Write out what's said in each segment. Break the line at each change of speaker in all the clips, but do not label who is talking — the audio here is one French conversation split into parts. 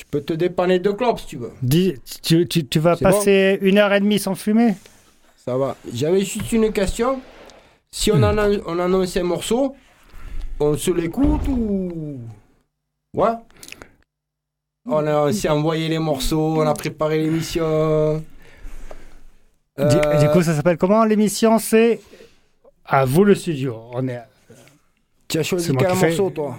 Je peux te dépanner deux clopes si tu veux.
Dis, tu, tu- tu vas passer une heure et demie sans fumer
Ça va. J'avais juste une question. Si on, on annonce un morceau, on se l'écoute ou. Ouais On, a- on s'est envoyé les morceaux, on a préparé l'émission.
Du-
Euh,
Du coup, ça s'appelle comment l'émission? C'est à vous le studio. On est.
tu as choisi quel morceau, toi?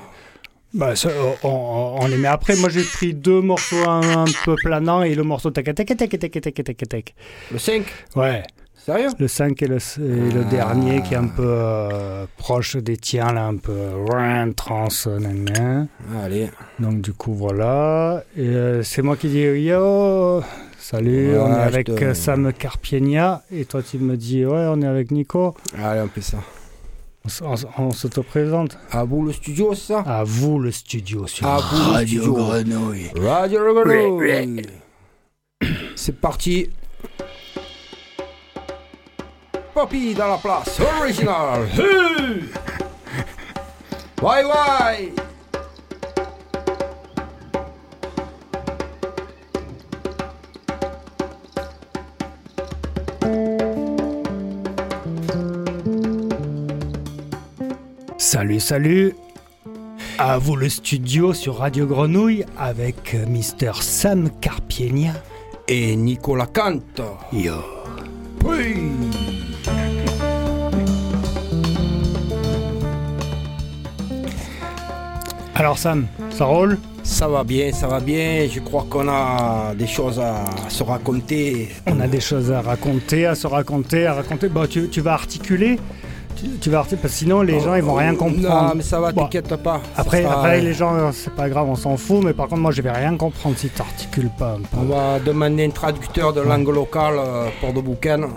Bah, ça, on, on- les met après. Moi, j'ai pris deux morceaux un, un peu planants et le morceau tac tac tac tac tac tac tac tac.
Le 5
Ouais.
Sérieux?
Le 5 et le, et le
Ah.
dernier qui est un peu euh, proche des tiens, là, un peu euh, trans, nan, nan.
Allez.
Donc, du coup, voilà. Et euh, c'est moi qui dis yo, salut,
Ouais,
on est avec
te-
euh, Sam Carpienia. Et toi, tu me dis, ouais, on est avec Nico.
Allez, on fait ça.
On, s'auto-présente.
À vous le studio, c'est ça?
À vous le studio sur
À vous le studio.
Grenouille.
Radio Grenouille. C'est parti. Poppy dans la place, original. Hey Why?
Salut, salut. À vous le studio sur Radio Grenouille avec euh, Mister Sam Carpienia.
Et Nicolas Kant.
Yo.
Oui.
Alors Sam, ça roule?
Ça va bien, ça va bien. Je crois qu'on a des choses à se raconter.
On a des choses à raconter, à se raconter, à raconter. Bon, tu, tu vas articuler tu, tu vas articuler, parce que sinon les gens ils vont rien
Non,
comprendre.
mais ça va,
Bon.
t'inquiète pas. Ça
Après,
sera-
après les gens, euh, c'est pas grave, on s'en fout, mais par contre moi je vais rien comprendre si tu articules pas un peu.
On va demander un traducteur de langue locale euh, pour de bouquins.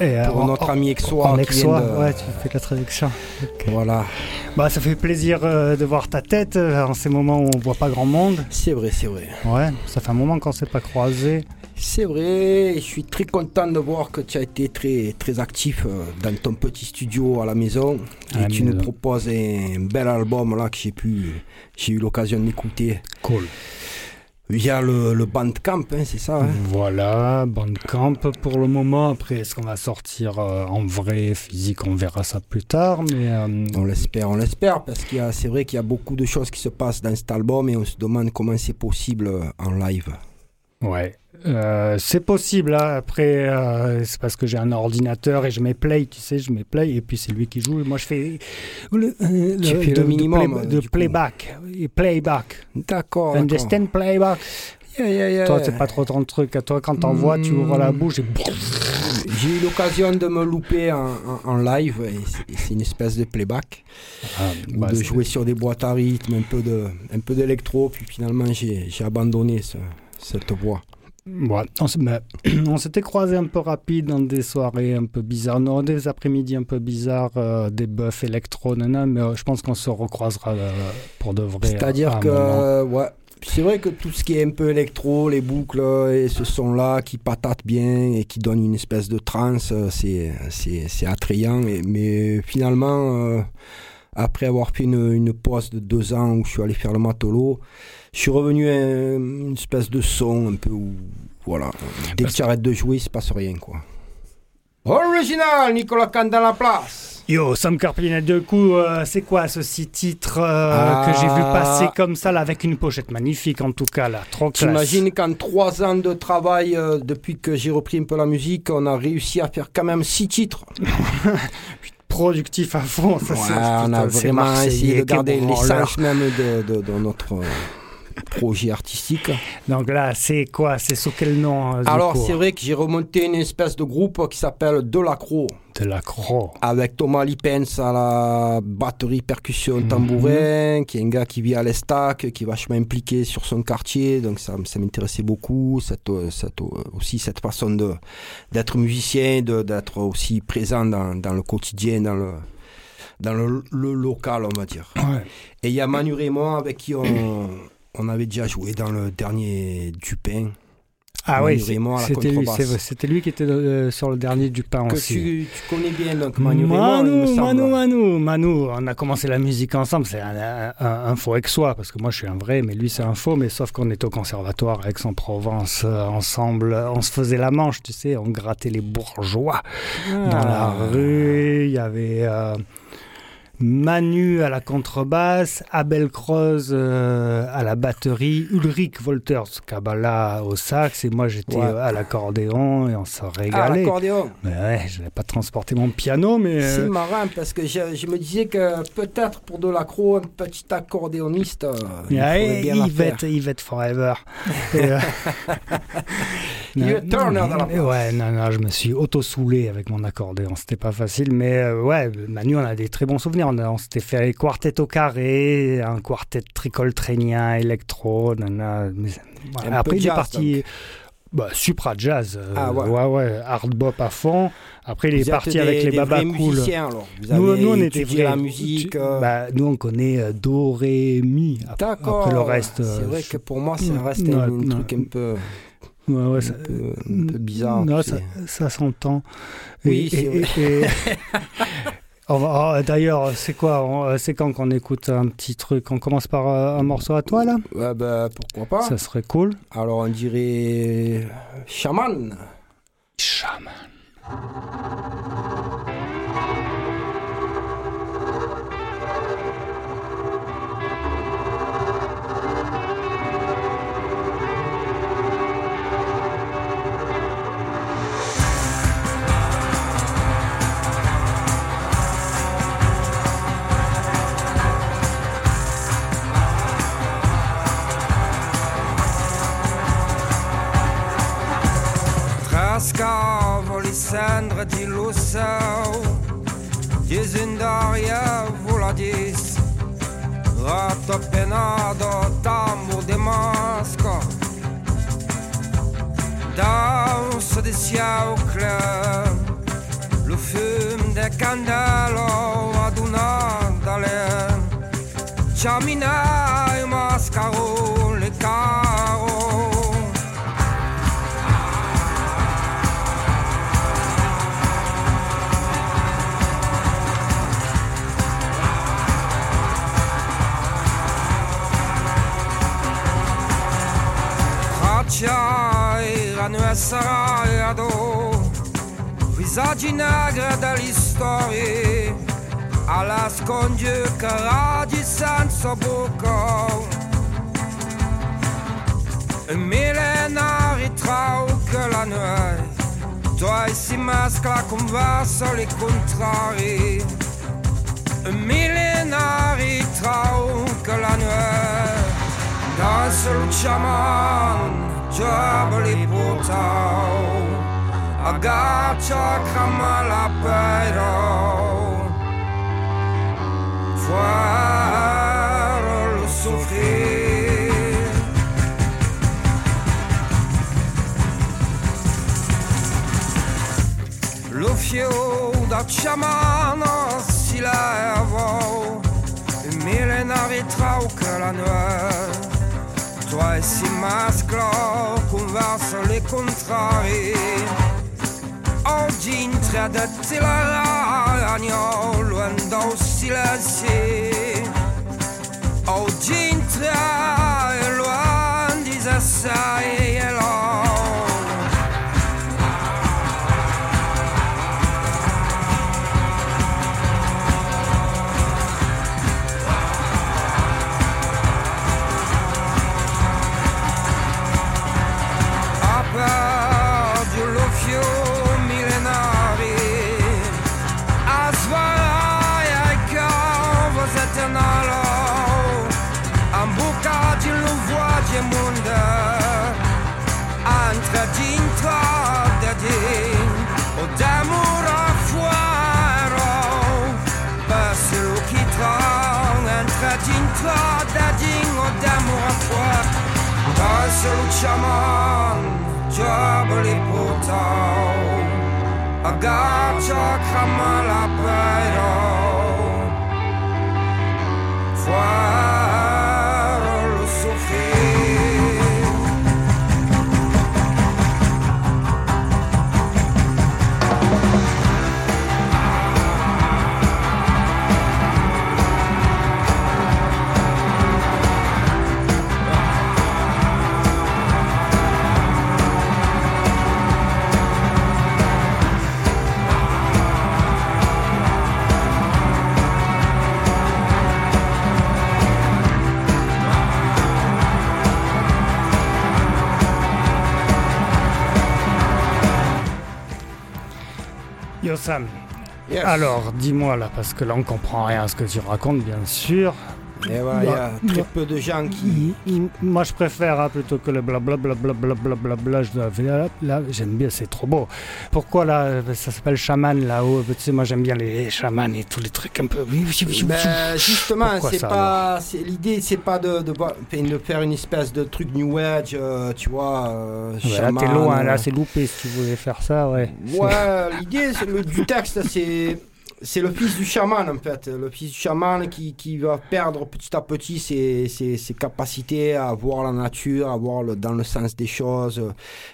Et, euh,
Pour
en-
notre ami Exois.
en
qui
exois,
vient de-
ouais, tu fais la traduction.
Voilà.
Bah, ça fait plaisir euh, de voir ta tête euh, en ces moments où on voit pas grand monde.
C'est vrai, c'est vrai.
Ouais, ça fait un moment qu'on s'est pas croisé.
C'est vrai, je suis très content de voir que tu as été très, très actif euh, dans ton petit studio à la maison.
À
et
la
tu nous proposes un bel album là que j'ai pu, j'ai eu l'occasion d'écouter
Cool.
via le, le Bandcamp, hein, c'est ça hein?
Voilà, Bandcamp pour le moment. Après, est-ce qu'on va sortir euh, en vrai, physique On verra ça plus tard. Mais euh,
On l'espère, on l'espère, parce qu'il c'est vrai qu'il y a beaucoup de choses qui se passent dans cet album et on se demande comment c'est possible en live.
ouais, Euh, c'est possible. hein. Après, euh, c'est parce que j'ai un ordinateur et je mets play, tu sais, je mets play et puis c'est lui qui joue. Et moi, je fais le, euh,
Tu fais le
de- de
minimum,
play- de playback, et playback.
D'accord.
Understand playback?
Yeah, yeah, yeah.
Toi, c'est pas trop ton truc. Toi, quand t'envoies, tu ouvres la bouche et
J'ai eu l'occasion de me louper en, en- en live c'est- une espèce de playback. ou
bah,
de jouer sur des boîtes à rythme, un peu de, un peu d'électro, puis finalement j'ai, j'ai abandonné ce- cette voix.
Ouais, on s'était croisés un peu rapide dans des soirées un peu bizarres, non, des après-midi un peu bizarres, euh, des buffs électro, nana, mais euh, je pense qu'on se recroisera euh, pour de vrai.
C'est-à-dire que, euh, ouais, c'est vrai que tout ce qui est un peu électro, les boucles et ce son-là qui patate bien et qui donne une espèce de trance, euh, c'est, c'est, c'est attrayant. Et- mais finalement, euh, après avoir fait une, une pause de deux ans où je suis allé faire le matolo, je suis revenu à une espèce de son un peu où, voilà, dès que tu arrêtes de jouer, il se passe rien, quoi. Original, Nicolas Kahn dans la place.
Yo, Sam Carpina, du coup, euh, c'est quoi ce six titres euh,
Ah.
que j'ai vu passer comme ça, là, avec une pochette magnifique en tout cas, là, trop classe.
T'imagines qu'en trois ans de travail, euh, depuis que j'ai repris un peu la musique, on a réussi à faire quand même six titres.
Productif à fond, ça
Ouais, on a vraiment essayé de garder l'essence même de, de- de notre projet artistique.
Donc là, c'est quoi? C'est sous quel nom euh,
Alors c'est vrai que j'ai remonté une espèce de groupe qui s'appelle Delacro,
De la croix.
avec Thomas Lipens à la batterie, percussion,
Mhm.
tambourin, qui est un gars qui vit à l'Estac, qui est vachement impliqué sur son quartier, donc ça, ça m'intéressait beaucoup, cette, euh, cette, euh, aussi cette façon d'être musicien, d'être aussi présent dans, dans le quotidien, dans le dans le, le local, on va dire.
Ouais.
Et il y a Manu Raymond avec qui on, on avait déjà joué dans le dernier Dupin.
Ah oui, c'était lui, c'était lui qui était euh, sur le dernier du pain aussi.
Tu, tu connais bien donc Manu
Manu, Manu, Manu, Manu, on a commencé la musique ensemble, c'est un, un, faux avec soi, parce que moi je suis un vrai, mais lui c'est un faux, mais sauf qu'on était au conservatoire avec son provence euh, ensemble, on se faisait la manche, tu sais, on grattait les bourgeois dans la ah. rue, il y avait... Euh, Manu à la contrebasse, Abel Croz euh, à la batterie, Ulrich Wolters Kabbalah au sax et moi j'étais à l'accordéon et on s'en régalait. À
l'accordéon
Mais ouais, je n'avais pas transporté mon piano mais...
C'est euh, marrant parce que je, me disais que peut-être pour de l'accro, un petit accordéoniste, euh, il
ouais, bien Yvette, Yvette Forever. et,
Turner dans la
Ouais, non, non, je me suis auto-soulé avec mon accordéon, c'était pas facile mais ouais, Manu on a des très bons souvenirs on, s'était fait un quartet au carré, un quartet tricoltrénien, électro. Après, il est parti. Bah, supra jazz, euh, ah, ouais. ouais. hard bop à fond. Après, il est parti avec les Baba Cool.
nous, nous, on était la musique. Euh.
Bah, nous, on connaît euh, do, ré, mi.
D'accord.
Après le reste.
C'est vrai que pour moi, ça reste un, truc un peu. Ouais, ouais, un, peu, un, peu, bizarre.
Non, ça, ça s'entend. Oui, et, et, Oh, d'ailleurs, c'est quoi euh, C'est quand qu'on écoute un petit truc? On commence par euh, un morceau à toi, là?
Ouais, bah, Pourquoi pas
Ça serait cool.
Alors, on dirait... Shaman.
Shaman.
Cendres di Lussau, Iesendaria voladis, Rato penado, tambour de masque, Danse des siècles, le fume des candelles adunat dalle, Chamina e mascaro, le caro. Erano assaiato visaggi negri delle storie alla sconge caraggi senza bocca e millenari trau che la nuit. Toi si mescla converso le contrari e millenari trau che la nuit. Dans le chaman Jabali Putau Agacha Kamala Pero Fueron los sufrir Lo fio da chamano si levò Il millenari trauca la nuit toi et si masclo converso le contrari Oggi in tre detti la ragno luendo silenzi Oggi in tre luendo assai e shaman Jabali putau Agacha kamala pero Fueron
Yo Sam,
Yes.
alors dis-moi là, parce que là on comprend rien à ce que tu racontes, bien sûr.
Ouais, il y a
Bah,
très
bah.
peu de gens qui.
Moi je préfère hein, plutôt que le blablabla, blablabla, dois là, j'aime bien, c'est trop beau. Pourquoi là, euh, ça s'appelle chaman là-haut? Tu sais, moi j'aime bien les chamans et tous les trucs un peu.
Ben, justement, c'est pas, l'idée, c'est pas de, de, faire une espèce de truc New Age, euh, tu vois. euh,
Ouais, là t'es loin,
euh,
là c'est loupé si tu voulais faire ça, ouais.
Ouais, l'idée c'est le- du texte, c'est c'est le fils du chaman en fait, le fils du chaman qui, qui va perdre petit à petit ses, ses, ses capacités à voir la nature, à voir le, dans le sens des choses,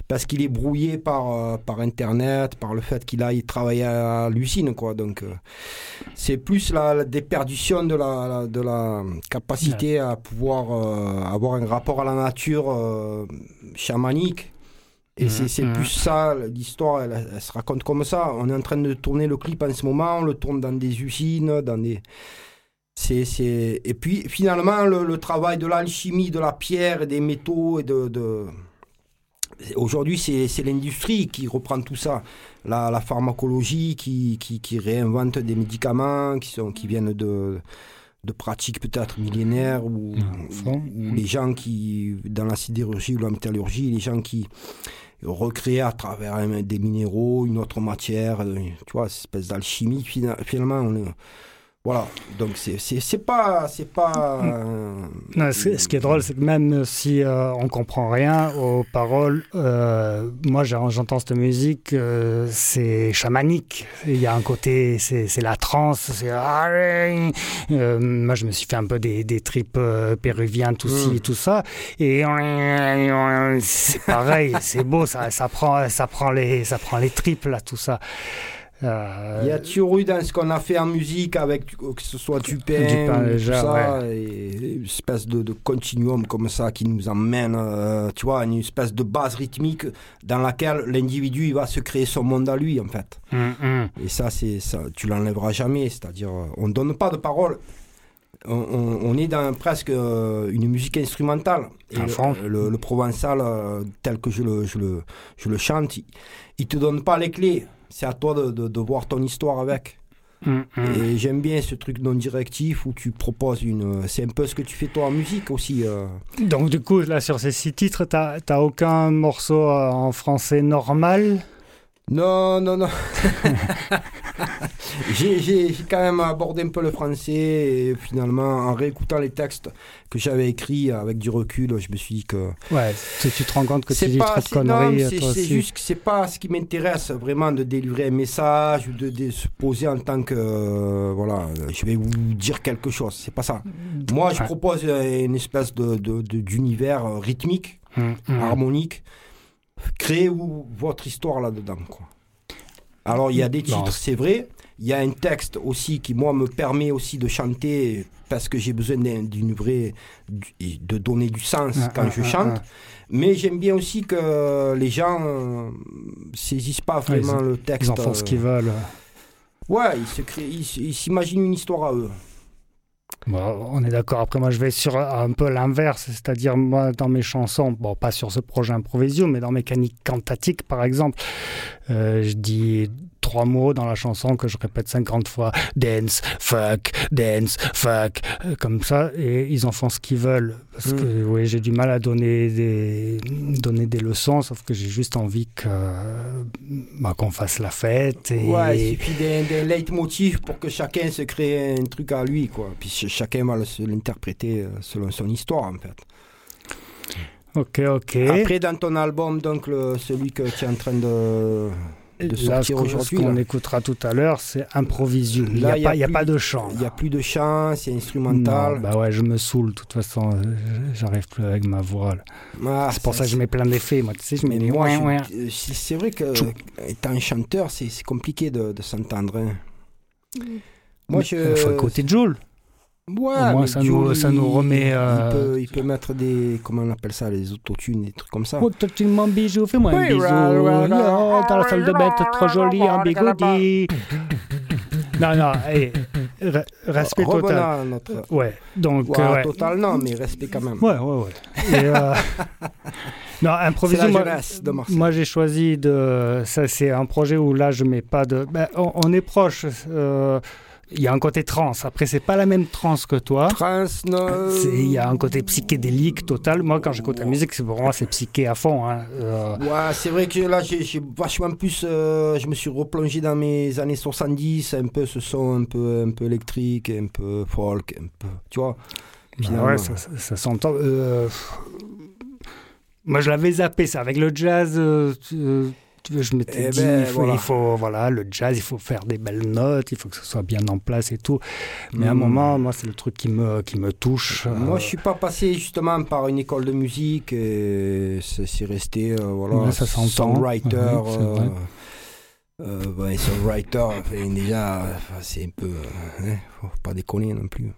parce qu'il est brouillé par, euh, par Internet, par le fait qu'il aille travailler à l'usine, quoi. Donc euh, c'est plus la, la déperdition de la, la- de la capacité à pouvoir euh, avoir un rapport à la nature euh, chamanique. Et
Mhm,
c'est
mhm.
plus ça, l'histoire, elle, elle se raconte comme ça. On est en train de tourner le clip en ce moment, on le tourne dans des usines, dans des... C'est, c'est... Et puis finalement, le, le travail de l'alchimie, de la pierre et des métaux et de... de... Aujourd'hui, c'est, l'industrie qui reprend tout ça. La, la pharmacologie qui, qui, qui réinvente des médicaments qui, sont, qui viennent de, de pratiques peut-être millénaires ou, ou les gens qui, dans la sidérurgie ou la métallurgie, les gens qui recréent à travers des minéraux une autre matière, euh, tu vois, espèce d'alchimie, fina- finalement, voilà. Donc c'est, pas, c'est pas, euh,
Non, ce qui est drôle, c'est que même si euh, on comprend rien aux paroles, euh, moi j'entends cette musique, euh, c'est chamanique. Il y a un côté, c'est c'est la transe, c'est. Euh, moi je me suis fait un peu des, des tripes euh, péruviens, tout ci,
Mm.
tout ça, et c'est pareil, c'est beau, ça, ça prend, ça prend les, ça prend les tripes là, tout ça. Euh,
il y a toujours eu dans ce qu'on a fait en musique avec que ce soit du pain, tout ça, et une espèce de, de continuum comme ça qui nous emmène, euh, tu vois, une espèce de base rythmique dans laquelle l'individu il va se créer son monde à lui en fait.
hum, hum.
Et ça, c'est ça, tu l'enlèveras jamais. C'est-à-dire, euh, on donne pas de parole. On, on- on est dans presque euh, une musique instrumentale. Et le, le- le provençal, euh, tel que je le, je le, je le chante, il, il te donne pas les clés. C'est à toi de, de, de voir ton histoire avec.
Hum, hum.
Et j'aime bien ce truc non directif où tu proposes une. C'est un peu ce que tu fais toi en musique aussi. euh.
Donc du coup, là, sur ces six titres, t'as t'as aucun morceau euh, en français normal?
Non, non, non. j'ai quand même abordé un peu le français et finalement, en réécoutant les textes que j'avais écrits avec du recul, je me suis dit que
Ouais, tu, tu te rends compte que
c'est pas,
trop de conneries, euh,
c'est juste que c'est pas ce qui m'intéresse vraiment de délivrer un message ou de, de se poser en tant que euh, voilà, je vais vous dire quelque chose. C'est pas ça. Moi, je propose une espèce de de- de- d'univers euh, rythmique,
Hum, hum.
harmonique. Créez-vous votre histoire là-dedans, quoi. Alors, il y a des
Bon,
titres, c'est vrai. Il y a un texte aussi qui, moi, me permet aussi de chanter parce que j'ai besoin d'un- d'une vraie. de donner du sens
Ah,
quand
ah,
je
ah,
chante.
ah.
Mais j'aime bien aussi que les gens euh, saisissent pas vraiment le texte.
Ils en font ce
euh,
qu'ils veulent.
Ouais, ils s'imaginent une histoire à eux.
On est d'accord. Après, moi, je vais sur un peu l'inverse. C'est-à-dire, moi, dans mes chansons, bon, pas sur ce projet Improvisio, mais dans Mécanique Cantatique, par exemple, euh, je dis trois mots dans la chanson que je répète 50 fois. Dance, fuck, dance, fuck. euh, Comme ça. Et ils en font ce qu'ils veulent. Parce
Mm.
que, oui, j'ai du mal à donner des, donner des leçons, sauf que j'ai juste envie que, bah, qu'on fasse la fête. Et...
Ouais, il suffit d'un leitmotiv pour que chacun se crée un truc à lui, quoi. Puis ch- chacun va l'interpréter euh, selon son histoire, en fait.
Ok, ok.
Après, dans ton album, donc, le- celui que tu es en train de, de
Là, ce
sortir
qu'on- ce qu'on écoutera tout à l'heure, c'est Improvisio. Il n'y
Là,
a,
il y a
pas- a de chant.
il n'y a plus de chant, c'est
Non,
instrumental.
bah ouais, je me saule. De toute façon, euh, j'arrive plus avec ma voix.
Ah,
c'est pour ça que je mets plein d'effets. Moi, tu sais, je mets
Mais
des
moi,
ouin,
je-
ouin.
euh, c'est vrai que
Tchou.
étant chanteur, c'est compliqué de, de s'entendre. hein. Moi,
Mais,
je.
euh, faut écouter Joule.
Ouais,
Au moins,
mais
ça nous- ça nous
il-
remet,
Il,
euh,
peut, il peut mettre des. Comment on appelle ça Les autotunes, des trucs comme ça.
Oh, toi, tu m'en bijou, fais-moi un bisou. Oh, dans la salle de bain, t'es trop jolie en bigoudi. Non, non, hey, re- respect total.
notre.
Ouais, donc,
Ouais,
euh, ouais.
total, non, mais respect quand même.
Ouais, ouais, ouais. Et, euh, Non, improviser, moi,
de
moi j'ai choisi de. Ça, c'est un projet où là, je mets pas de. Ben, on, on est proche. euh, Il y a un côté trans. Après, c'est pas la même trans que toi.
Trans, non,
Il y a un côté psychédélique total. Moi, quand j'écoute la musique, c'est pour moi, c'est psyché à fond. hein. Euh,
Ouais, c'est vrai que là, j'ai vachement plus. euh, je me suis replongé dans mes années 70, un peu ce son un peu, un peu électrique, un peu folk, un peu. Tu vois
bah
finalement.
ouais, ça, ça- ça s'entend. Euh, Moi, je l'avais zappé, ça. Avec le jazz, euh, tu- euh, tu- je m'étais
Eh
dit,
ben,
il, faut,
voilà.
il faut, voilà, le jazz, il faut faire des belles notes, il faut que ce soit bien en place et tout. Mais à un
Hmm.
moment, moi, c'est le truc qui me, qui me touche.
Moi,
euh,
je suis pas passé justement par une école de musique et c'est resté, euh, voilà,
Ouais, ça s'entend.
songwriter.
Ouais,
euh, euh, ouais, songwriter, déjà, c'est un peu. euh, hein, faut pas déconner non plus.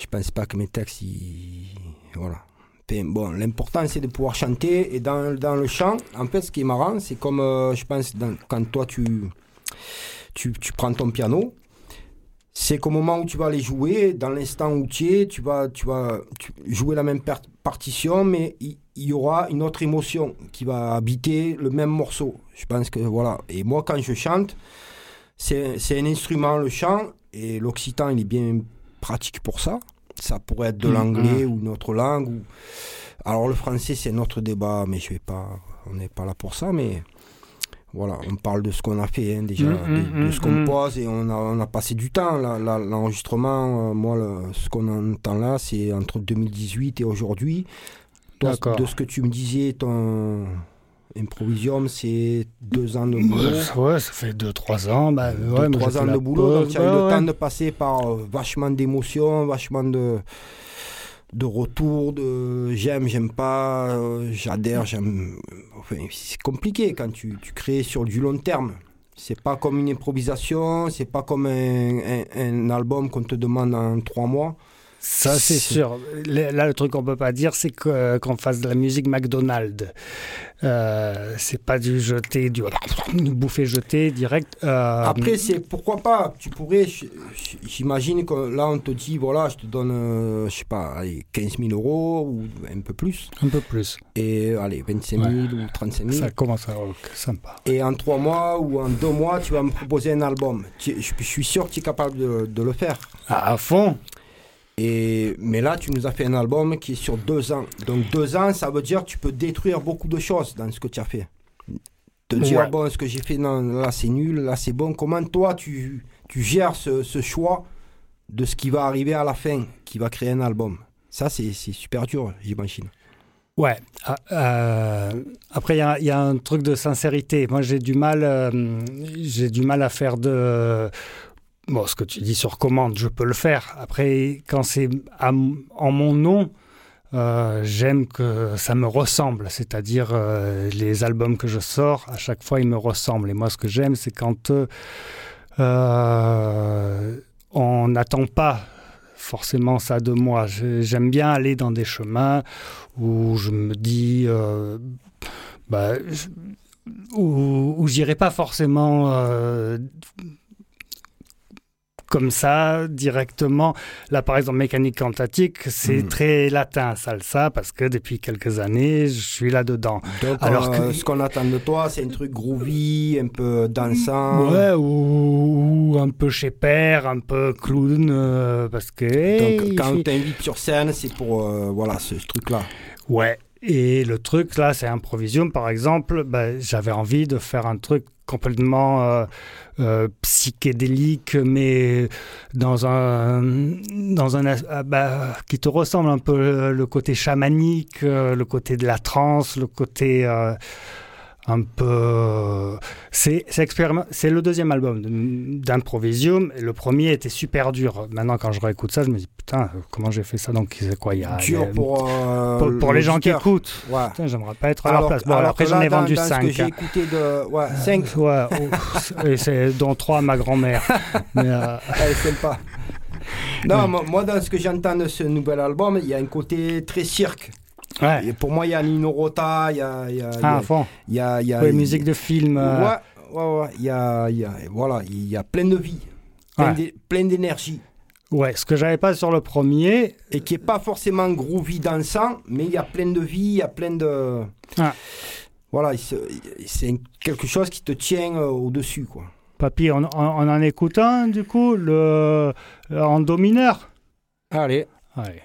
Je pense pas que mes textes, ils. Voilà. Bon, l'important c'est de pouvoir chanter et dans, dans le chant, en fait, ce qui est marrant, c'est comme, euh, je pense, quand toi tu, tu, tu prends ton piano, c'est qu'au moment où tu vas les jouer, dans l'instant où tu es, tu vas, tu vas jouer la même partition, mais il il y, aura une autre émotion qui va habiter le même morceau. Je pense que voilà. Et moi, quand je chante, c'est un instrument, le chant, et l'occitan, il est bien pratique pour ça. Ça pourrait être de
Mhm.
l'anglais ou une autre langue. Ou... Alors le français, c'est notre débat, mais je vais pas, on n'est pas là pour ça, mais voilà, on parle de ce qu'on a fait hein, déjà,
Mhm,
de, de ce qu'on pose et on a, on a passé du temps. L'enregistrement, euh, moi, le- ce qu'on entend là, c'est entre 2018 et aujourd'hui. De ce que tu me disais, ton Improvisium, c'est deux ans de boulot.
Ouais, ça fait 2-3 ans. Bah,
Deux,
ouais,
trois ans de boulot, donc
pause,
tu as eu le temps de passer par euh, vachement d'émotions, vachement de, de retours, de j'aime, j'aime pas, euh, j'adhère, j'aime. Enfin, c'est compliqué quand tu, tu crées sur du long terme. C'est pas comme une improvisation, c'est pas comme un, un- un album qu'on te demande en trois mois.
Ça, c'est sûr. Là, le truc qu'on peut pas dire, c'est euh, qu'on fasse de la musique McDonald's. Euh, c'est pas du jeter, du, bouffer jeter direct. Euh,
Après, c'est pourquoi pas? Tu pourrais, j'imagine que là, on te dit, voilà, je te donne, euh, je sais pas, allez, 15 000 euros ou un peu plus.
un peu plus.
Et allez, 25 000 ou 35 000.
Ça commence à rock, sympa.
Et en trois mois ou en deux mois, tu vas me proposer un album. Je, suis sûr que tu es capable de, de le faire.
Ah, à fond.
Et, mais là, tu nous as fait un album qui est sur deux ans. Donc deux ans, ça veut dire que tu peux détruire beaucoup de choses dans ce que tu as fait. Te dire,
Ouais.
bon, ce que j'ai fait, non, là c'est nul, là c'est bon. Comment toi, tu, tu gères ce, ce choix de ce qui va arriver à la fin, qui va créer un album? Ça, c'est super dur, j'imagine.
Ouais. Ah, euh, après, il y y, a un truc de sincérité. Moi, j'ai du mal, euh, j'ai du mal à faire de. Bon, ce que tu dis sur commande, je peux le faire. Après, quand c'est en mon nom, euh, j'aime que ça me ressemble. C'est-à-dire, euh, les albums que je sors, à chaque fois, ils me ressemblent. Et moi, ce que j'aime, c'est quand euh, on n'attend pas forcément ça de moi. J'aime bien aller dans des chemins où je me dis, bah, où, où j'irai pas forcément comme ça directement. Là, par exemple, mécanique quantatique, c'est
Mhm.
très latin, salsa, parce que depuis quelques années, je suis là-dedans. Alors
euh,
que-
ce qu'on attend de toi, c'est un truc groovy, un peu dansant.
Ouais, ou, ou un peu chez père, un peu clown, euh, parce que...
Donc, quand on t'invite sur scène, c'est pour euh, voilà, ce, ce truc-là.
Ouais. Et le truc là, c'est Improvisium par exemple. bah, J'avais envie de faire un truc complètement euh, euh, psychédélique, mais dans un dans un ah, bah, qui te ressemble un peu le côté chamanique, euh, le côté de la transe, le côté euh, un peu. euh, C'est c'est expériment- c'est le deuxième album d'Improvisium. Le premier était super dur. Maintenant, quand je réécoute ça, je me dis putain, comment j'ai fait ça? Donc, c'est quoi? Il y a,
Dur pour, euh,
pour, pour les gens qui écoutent.
Ouais.
Putain, j'aimerais pas être à leur place. Bon, alors, après, j'en ai vendu
dans, dans
5.
ce que j'ai écouté de. Ouais, 5.
Ouais, oh, et c'est dont 3 à ma grand-mère. Mais, euh,
Elle est sympa. Non, moi, dans ce que j'entends de ce nouvel album, il y a un côté très cirque.
Ouais.
Et pour moi, il y a Nino Rota, il y a. Il y a, il y
Ah,
y a, y a-
Ouais, musique de film. euh,
Ouais, ouais, ouais. Il y a, il y a, voilà, il y a plein de vie, plein d'énergie.
Ouais, ce que j'avais pas sur le premier.
Et qui est pas forcément groovy dansant, mais il y a plein de vie, il y a plein de.
Ah.
Voilà, c'est quelque chose qui te tient euh, au-dessus, quoi.
Papy, on, on- on en écoute un, du coup, le, en do mineur.
Allez.
Allez.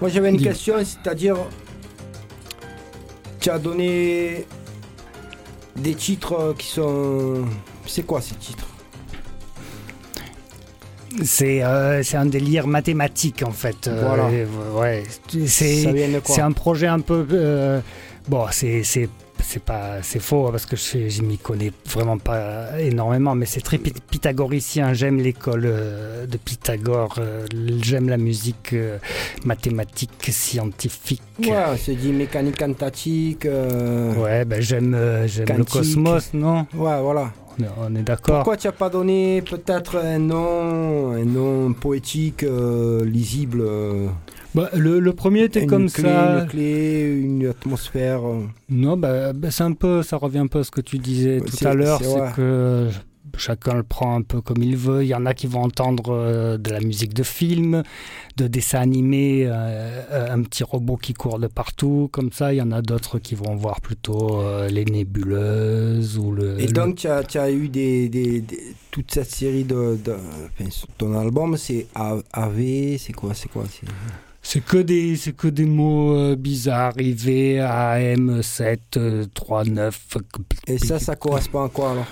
Moi, j'avais une question, c'est-à-dire. Tu as donné des titres qui sont. C'est quoi ces titres?
C'est euh, c'est un délire mathématique en fait. Euh,
Voilà.
et, ouais, c'est un projet un peu euh, bon, c'est c'est pas c'est faux hein, parce que je, je m'y connais vraiment pas énormément, mais c'est très py- pythagoricien. J'aime l'école euh, de Pythagore. euh, J'aime la musique euh, mathématique scientifique.
Ouais, c'est dit mécanique quantatique. euh,
Ouais, ben j'aime j'aime le cosmos, non?
Ouais, voilà.
On est, on est d'accord.
Pourquoi tu n'as pas donné peut-être un nom, un nom poétique, euh, lisible euh,
Bah, le, le premier était
une
comme
clé,
ça.
Une clé, une atmosphère. euh.
Non, bah, bah, c'est un peu, ça revient un peu à ce que tu disais tout à l'heure,
c'est
que chacun le prend un peu comme il veut. Il y en a qui vont entendre euh, de la musique de film, de dessins animés, euh, un petit robot qui court de partout, comme ça. Il y en a d'autres qui vont voir plutôt euh, les nébuleuses ou le.
Et
le-
donc, tu as, eu des, des- des- toute cette série de. de enfin, ton album, c'est A- AV, c'est quoi C'est quoi c'est-
que des, c'est que des mots euh, bizarres, IV, AM, 7, euh, 3, 9,
Et ça, ça correspond à quoi alors?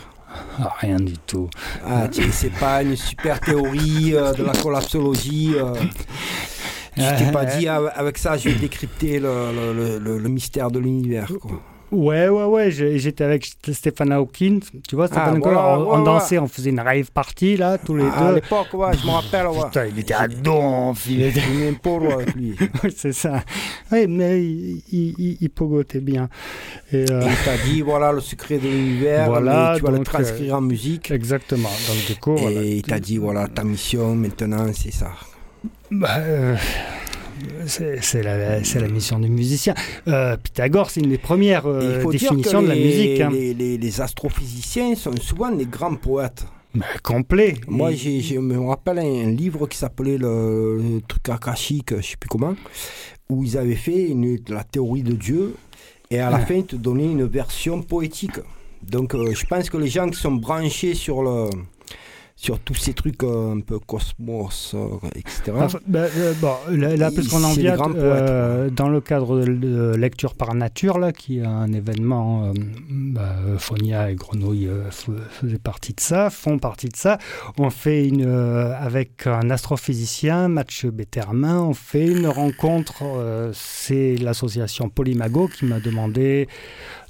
Ah, rien du tout.
Ah, tu- c'est pas une super théorie euh, de la collapsologie. euh. Tu t'es pas dit, ah, avec ça, je vais décrypter le, le- le- le- le mystère de l'univers.
Ouais, ouais, ouais, j'étais avec Stéphane Hawkins, tu vois, Stéphane
Ah, voilà,
on,
ouais,
on
ouais.
dansait, on faisait une rave party, là, tous les
Ah, à
deux.
l'époque, ouais, je me rappelle. Ouais.
Putain, il était à donf, il était...
Il est un pauvre avec lui.
c'est ça. Oui, mais il, il, il- il pogotait bien. Et, euh,
Il t'a dit, voilà le secret de l'univers,
Voilà,
tu vas le
donc,
transcrire en musique.
exactement. Donc, du coup,
Et
voilà.
il t'a dit, voilà, ta mission maintenant, c'est ça.
Bah, euh, c'est la, c'est la mission du musicien. Euh, Pythagore, c'est une des premières euh, définitions de la
les-
musique. hein.
les, les- les astrophysiciens sont souvent des grands poètes.
Mais complet.
Moi, j'ai- me rappelle un, livre qui s'appelait le, le truc akashique, je sais plus comment, où ils avaient fait une, la théorie de Dieu, et à la
Ah.
fin, ils te donnaient une version poétique. Donc, euh, je pense que les gens qui sont branchés sur le sur tous ces trucs euh, un peu cosmos, euh, etc.
Enfin, bah, euh, bon, là, là, en vient dans le cadre de, lecture par nature, là, qui est un événement, bah, Fonia et Grenouille faisaient partie de ça, font partie de ça. On fait une avec un astrophysicien, Mathieu Bettermin, on fait une rencontre. c'est l'association Polymago qui m'a demandé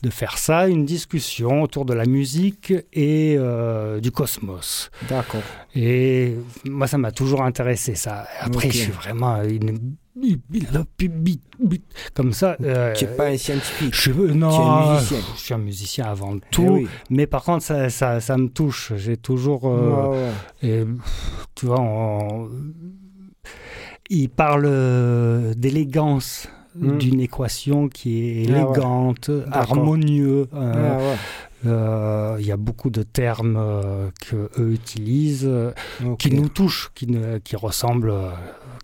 de faire ça, une discussion autour de la musique et euh, du cosmos.
D'accord.
Et moi, ça m'a toujours intéressé, ça. Après, je suis vraiment une... Comme ça. euh,
tu n'es pas un scientifique.
je non,
tu es un musicien.
je suis un musicien avant
Eh
tout.
oui.
Mais par contre, ça, ça, ça me touche. J'ai toujours... euh,
Ouais, ouais.
et, tu vois, on- il parle euh, d'élégance
Mm.
d'une équation qui est
Ah ouais.
élégante, harmonieux. euh,
Ouais, ouais.
euh, Il y a beaucoup de termes euh, que eux utilisent, euh, qui nous touchent, qui, ne- qui ressemblent, euh,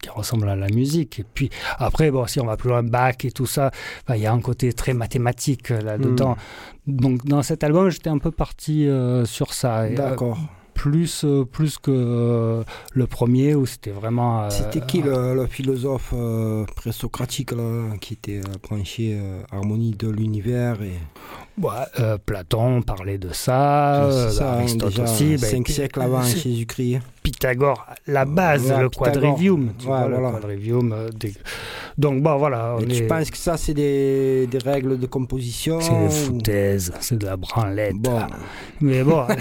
qui ressemblent à la musique. Et puis après, bon, si on va plus loin, Bach et tout ça, bah, il y a un côté très mathématique euh, là-dedans.
Hmm.
Donc dans cet album, j'étais un peu parti sur ça.
D'accord.
Plus, euh, plus que euh, le premier où c'était vraiment. euh,
C'était qui le, le philosophe présocratique qui était branché harmonie de l'univers et
euh, Platon parlait de ça, euh,
ça, hein,
Aristote
déjà,
aussi.
cinq
Pi-
siècles avant Jésus-Christ.
Pythagore, la base,
Ouais,
le
Pythagore.
quadrivium. tu
Ouais,
vois, le
voilà.
quadrivium euh, des- Donc bon, voilà.
Et
on
tu penses que ça c'est des, des règles de composition
C'est des
ou-
foutaises, c'est de la branlette.
Bon,
Mais bon.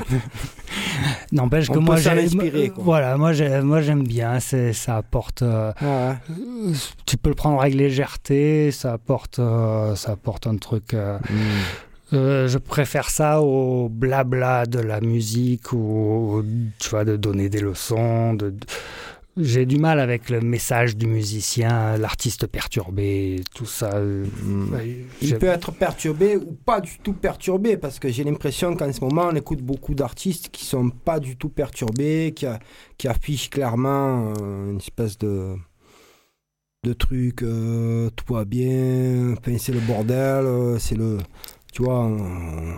N'empêche que moi j'aime. Voilà, moi j'aime, moi j'aime bien. C'est, ça apporte. euh,
ouais.
euh, tu peux le prendre avec légèreté. Ça apporte, euh, ça apporte un truc.
Hmm.
je préfère ça au blabla de la musique ou tu vois de donner des leçons. De, de- J'ai du mal avec le message du musicien, l'artiste perturbé, tout ça. ouais,
Il peut être perturbé ou pas du tout perturbé parce que j'ai l'impression qu'en ce moment on écoute beaucoup d'artistes qui sont pas du tout perturbés, qui, a- qui affichent clairement euh, une espèce de de truc, euh, tout va bien, enfin, c'est le bordel, euh, c'est le, tu vois, on,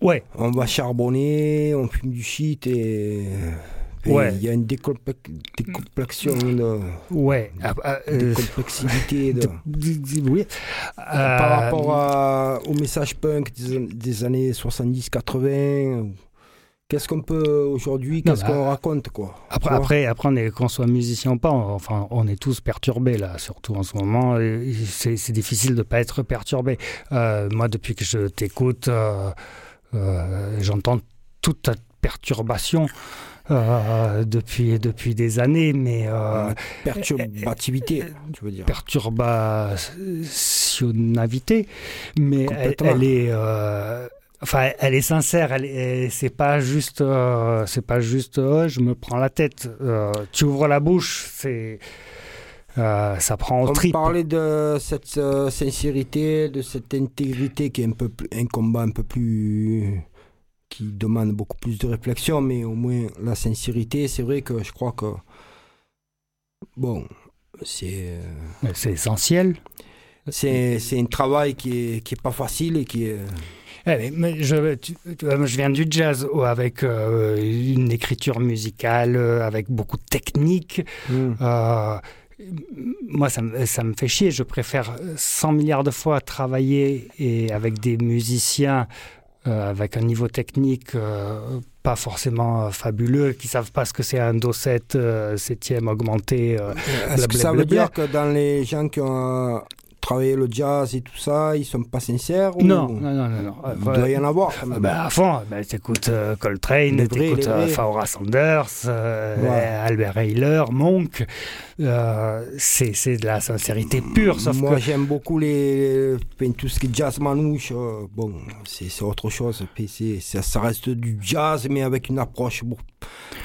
Ouais,
on va charbonner, on fume du shit et et
Ouais.
il y a une décomple- décomplexion de
ouais. ah, ah, euh,
décomplexivité de,
oui.
par
Euh,
rapport à- au message punk des, des années 70-80. Qu'est-ce qu'on peut aujourd'hui, qu'est-ce
bah,
qu'on raconte quoi
Après, après, après qu'on soit musicien ou pas, on- enfin, on est tous perturbés là, surtout en ce moment. C'est difficile de ne pas être perturbé. Euh, moi, depuis que je t'écoute, euh, euh, j'entends toute ta perturbation euh, depuis, depuis des années, mais euh,
Perturbativité, tu veux dire.
perturbationnavité, mais elle, est. euh, Enfin, elle est sincère. Elle, est- c'est pas juste, c'est pas juste. je me prends la tête. Tu ouvres la bouche, c'est, euh, ça prend au
On
trip.
parlait de cette euh, sincérité, de cette intégrité qui est un peu plus- un combat un peu plus qui demande beaucoup plus de réflexion, mais au moins la sincérité, c'est vrai que je crois que bon, c'est euh,
C'est essentiel.
c'est c'est un travail qui est qui est pas facile et qui est
Eh, mais- mais je, tu- tu je viens du jazz avec euh, une écriture musicale, euh, avec beaucoup de technique.
Hmm.
Euh, moi, ça me, ça me fait chier. Je préfère 100 milliards de fois travailler et avec des musiciens avec un niveau technique euh, pas forcément euh, fabuleux, qui savent pas ce que c'est un do 7 euh, septième augmenté. euh.
Est-ce que ça veut dire que dans les gens qui ont travaillé le jazz et tout ça, ils sont pas sincères ou...
Non, non, non, non. non.
Il
Euh,
doit y en avoir
Ah bah, à fond, bah, t'écoutes euh, Coltrane, t'écoutes euh. Phaora Sanders, euh,
Ouais.
Albert Ayler, Monk. Euh, c'est de la sincérité pure, sauf
Moi,
que
j'aime beaucoup les, tout ce qui est jazz manouche. bon, c'est autre chose. Ça reste du jazz, mais avec une approche beaucoup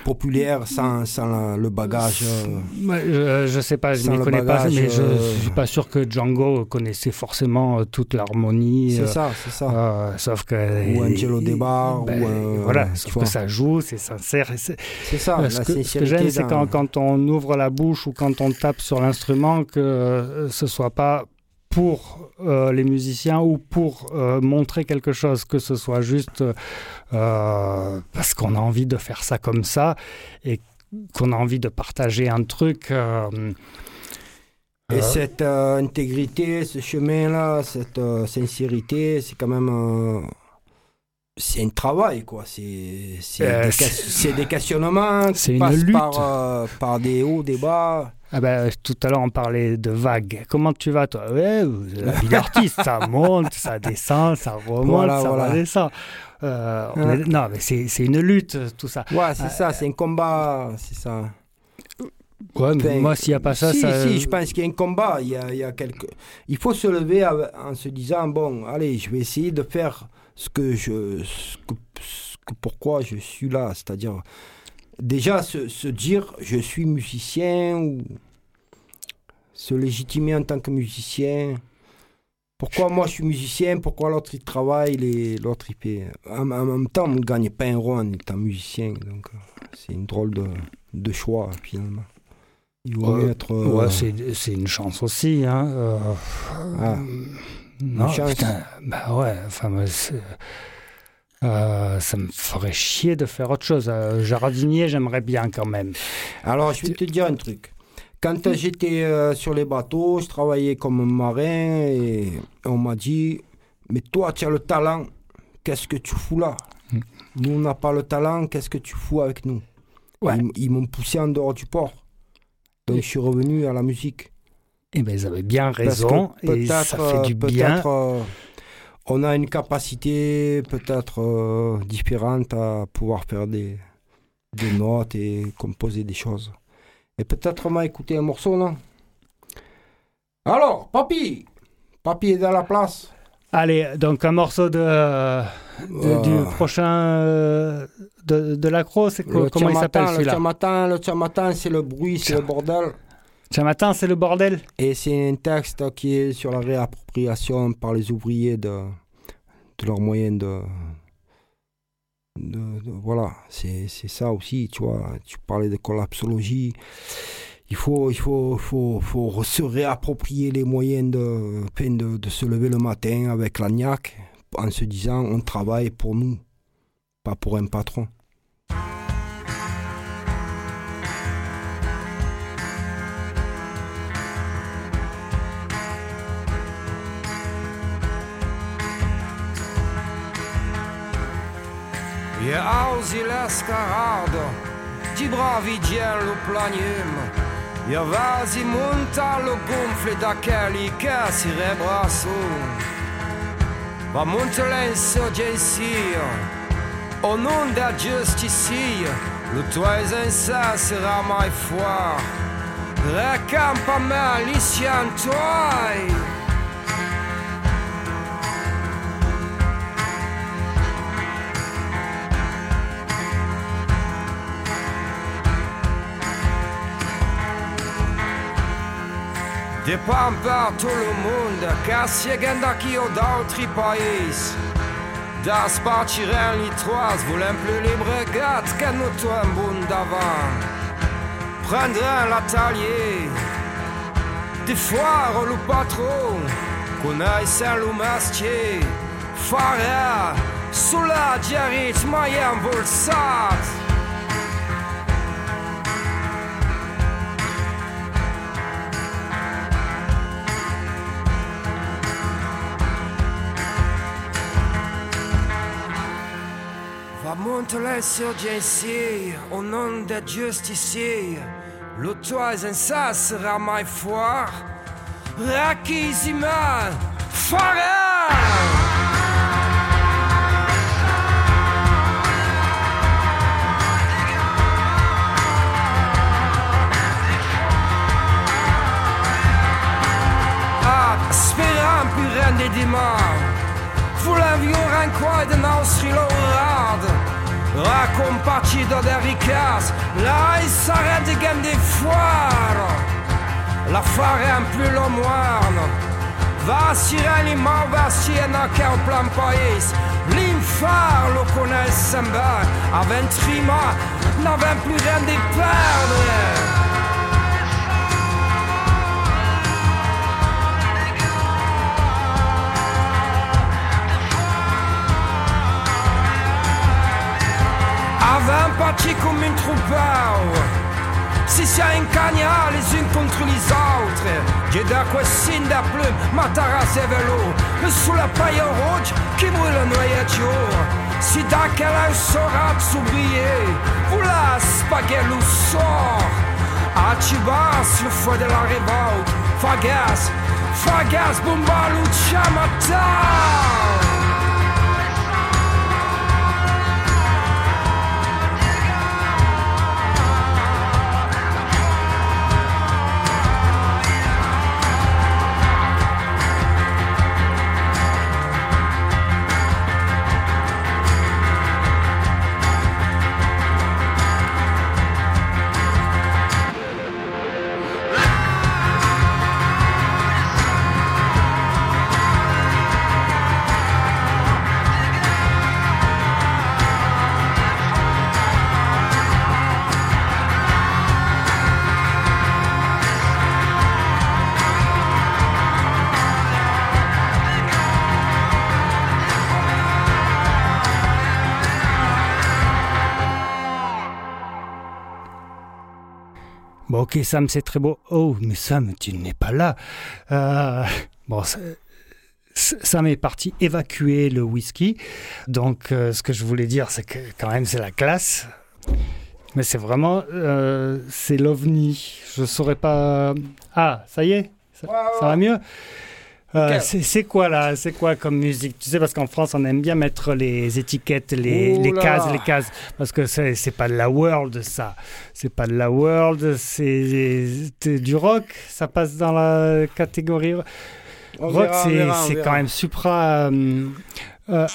populaire, sans, sans le bagage. euh.
Ouais, je, je sais pas, je ne connais pas, mais je,
euh,
je suis pas sûr que Django connaissait forcément euh, toute l'harmonie.
C'est
euh,
ça, c'est ça.
euh, sauf que
Ou Angelo Debar,
ben,
ou, euh,
voilà, sauf que ça joue, c'est sincère. c'est-
ça,
Euh, ce, que, ce que j'aime, c'est quand, quand on ouvre la bouche ou quand on tape sur l'instrument, que euh, ce soit pas pour euh, les musiciens ou pour euh, montrer quelque chose, que ce soit juste euh, parce qu'on a envie de faire ça comme ça et qu'on a envie de partager un truc.
Et cette intégrité, ce chemin-là, cette sincérité, c'est quand même. c'est un travail, quoi. C'est c'est
Euh,
des, questionnements
c'est une
passent
lutte.
Par, euh, par des hauts, des bas.
Ah ben, tout à l'heure, on parlait de vagues. Comment tu vas, toi? Ouais, la vie d'artiste, ça monte, ça descend, ça remonte,
Voilà,
ça
voilà.
redescend. Euh, on
Ouais.
est- Non, mais c'est une lutte, tout ça.
Ouais, c'est
Euh,
ça, c'est un combat, c'est ça.
Ouais, mais
Enfin,
moi, s'il n'y a pas ça,
si,
ça...
si, je pense qu'il y a un combat. Il, y a, il, y a quelque... il faut se lever en se disant bon, allez, je vais essayer de faire ce que je. ce que- ce que- pourquoi je suis là. C'est-à-dire, déjà se, se dire je suis musicien ou se légitimer en tant que musicien. Pourquoi moi je suis musicien Pourquoi l'autre il travaille les- L'autre il paie. En, en même temps, on ne gagne pas un rond en étant musicien. Donc euh, c'est une drôle de, de choix finalement. Il vaut
Ouais,
mieux être. euh,
Ouais, c'est c'est une chance aussi. Hein. euh,
Ah.
non,
Une chance.
putain, bah ouais, enfin, euh, ça me ferait chier de faire autre chose. Euh, jardinier, j'aimerais bien quand même.
Alors, je vais te dire un truc. Quand j'étais euh, sur les bateaux, je travaillais comme marin et on m'a dit Mais toi, tu as le talent, qu'est-ce que tu fous là?
Hmm.
Nous, on n'a pas le talent, qu'est-ce que tu fous avec nous?
Ouais.
Ils, m'ont poussé en dehors du port. Donc, je suis revenu à la musique.
Eh ben, ils avaient bien
Parce que
raison et ça fait du bien.
On a une capacité peut-être euh, différente à pouvoir faire des, des notes et composer des choses. Et peut-être on m'a écouté un morceau, non? Alors, papy Papy est dans la place.
Allez, donc un morceau de, de-
Euh,
du prochain euh, de, de l'accro, c'est comment il s'appelle
Le Tchamatan, le Tchamatan, c'est le bruit, c'est le bordel.
Ce matin, c'est le bordel.
Et c'est un texte qui est sur la réappropriation par les ouvriers de, de leurs moyens de, de- voilà, c'est ça aussi, tu vois. Tu parlais de collapsologie. Il faut, il faut, faut, faut se réapproprier les moyens de, de, de se lever le matin avec l'agnac en se disant on travaille pour nous, pas pour un patron.
E auzi l'escarado Ti bravi lo plagnim E vasi monta lo gonfle daquele che si Va monte l'insurgencia Au nom da justicia Le toisen ça sera mai foire Recampa malician toi
Depende per tutto il mondo che si è daqui ou d'autres pays. Das partiren les trois, volem plus libre gat que nous toi un bon d'avant. Prendre un l'atelier, des foires le patron, saint le mastier, fara, sous la diarite, moyen volsat. Monter sur ici, au nom de justicier. Le toit en ça sera ma foi. Rakizima, fara! Ah, speram più rende di mare. Volevo rancoare de nostri lorad. Raccompagnato da ricas, la sarà di grande fuaro. La fare un più lo muono. Va sireni ma va siena che un plan paese. L'infar lo conosce bene. Aventrima, n'avem più rien di perdere. Parti comme une troupe Si un cagnard les unes contre les autres. J'ai d'acqua signe de plume, ma tarasse et vélo Sous la paille rouge qui brûle le noyauture Si d'aquel un saura s'oublier Vous la spaghetti ou sort. Achibas, le feu de la révolte. Fagas, Fagas, Bumbalu, Chamata
Bon, ok, Sam, c'est très beau. Oh, mais Sam, tu n'es pas là. Euh, bon, Sam est parti évacuer le whisky. Donc, euh, ce que je voulais dire, c'est que quand même, c'est la classe. Mais c'est vraiment, euh, c'est l'ovni. Je saurais pas. Ah, ça y est, ça va mieux. Euh, c'est quoi là C'est quoi comme musique? Tu sais parce qu'en France on aime bien mettre les étiquettes, les, cases, les cases, parce que c'est pas de la world ça, c'est pas de la world, c'est du rock, ça passe dans la catégorie
On
rock, c'est quand même supra euh, euh,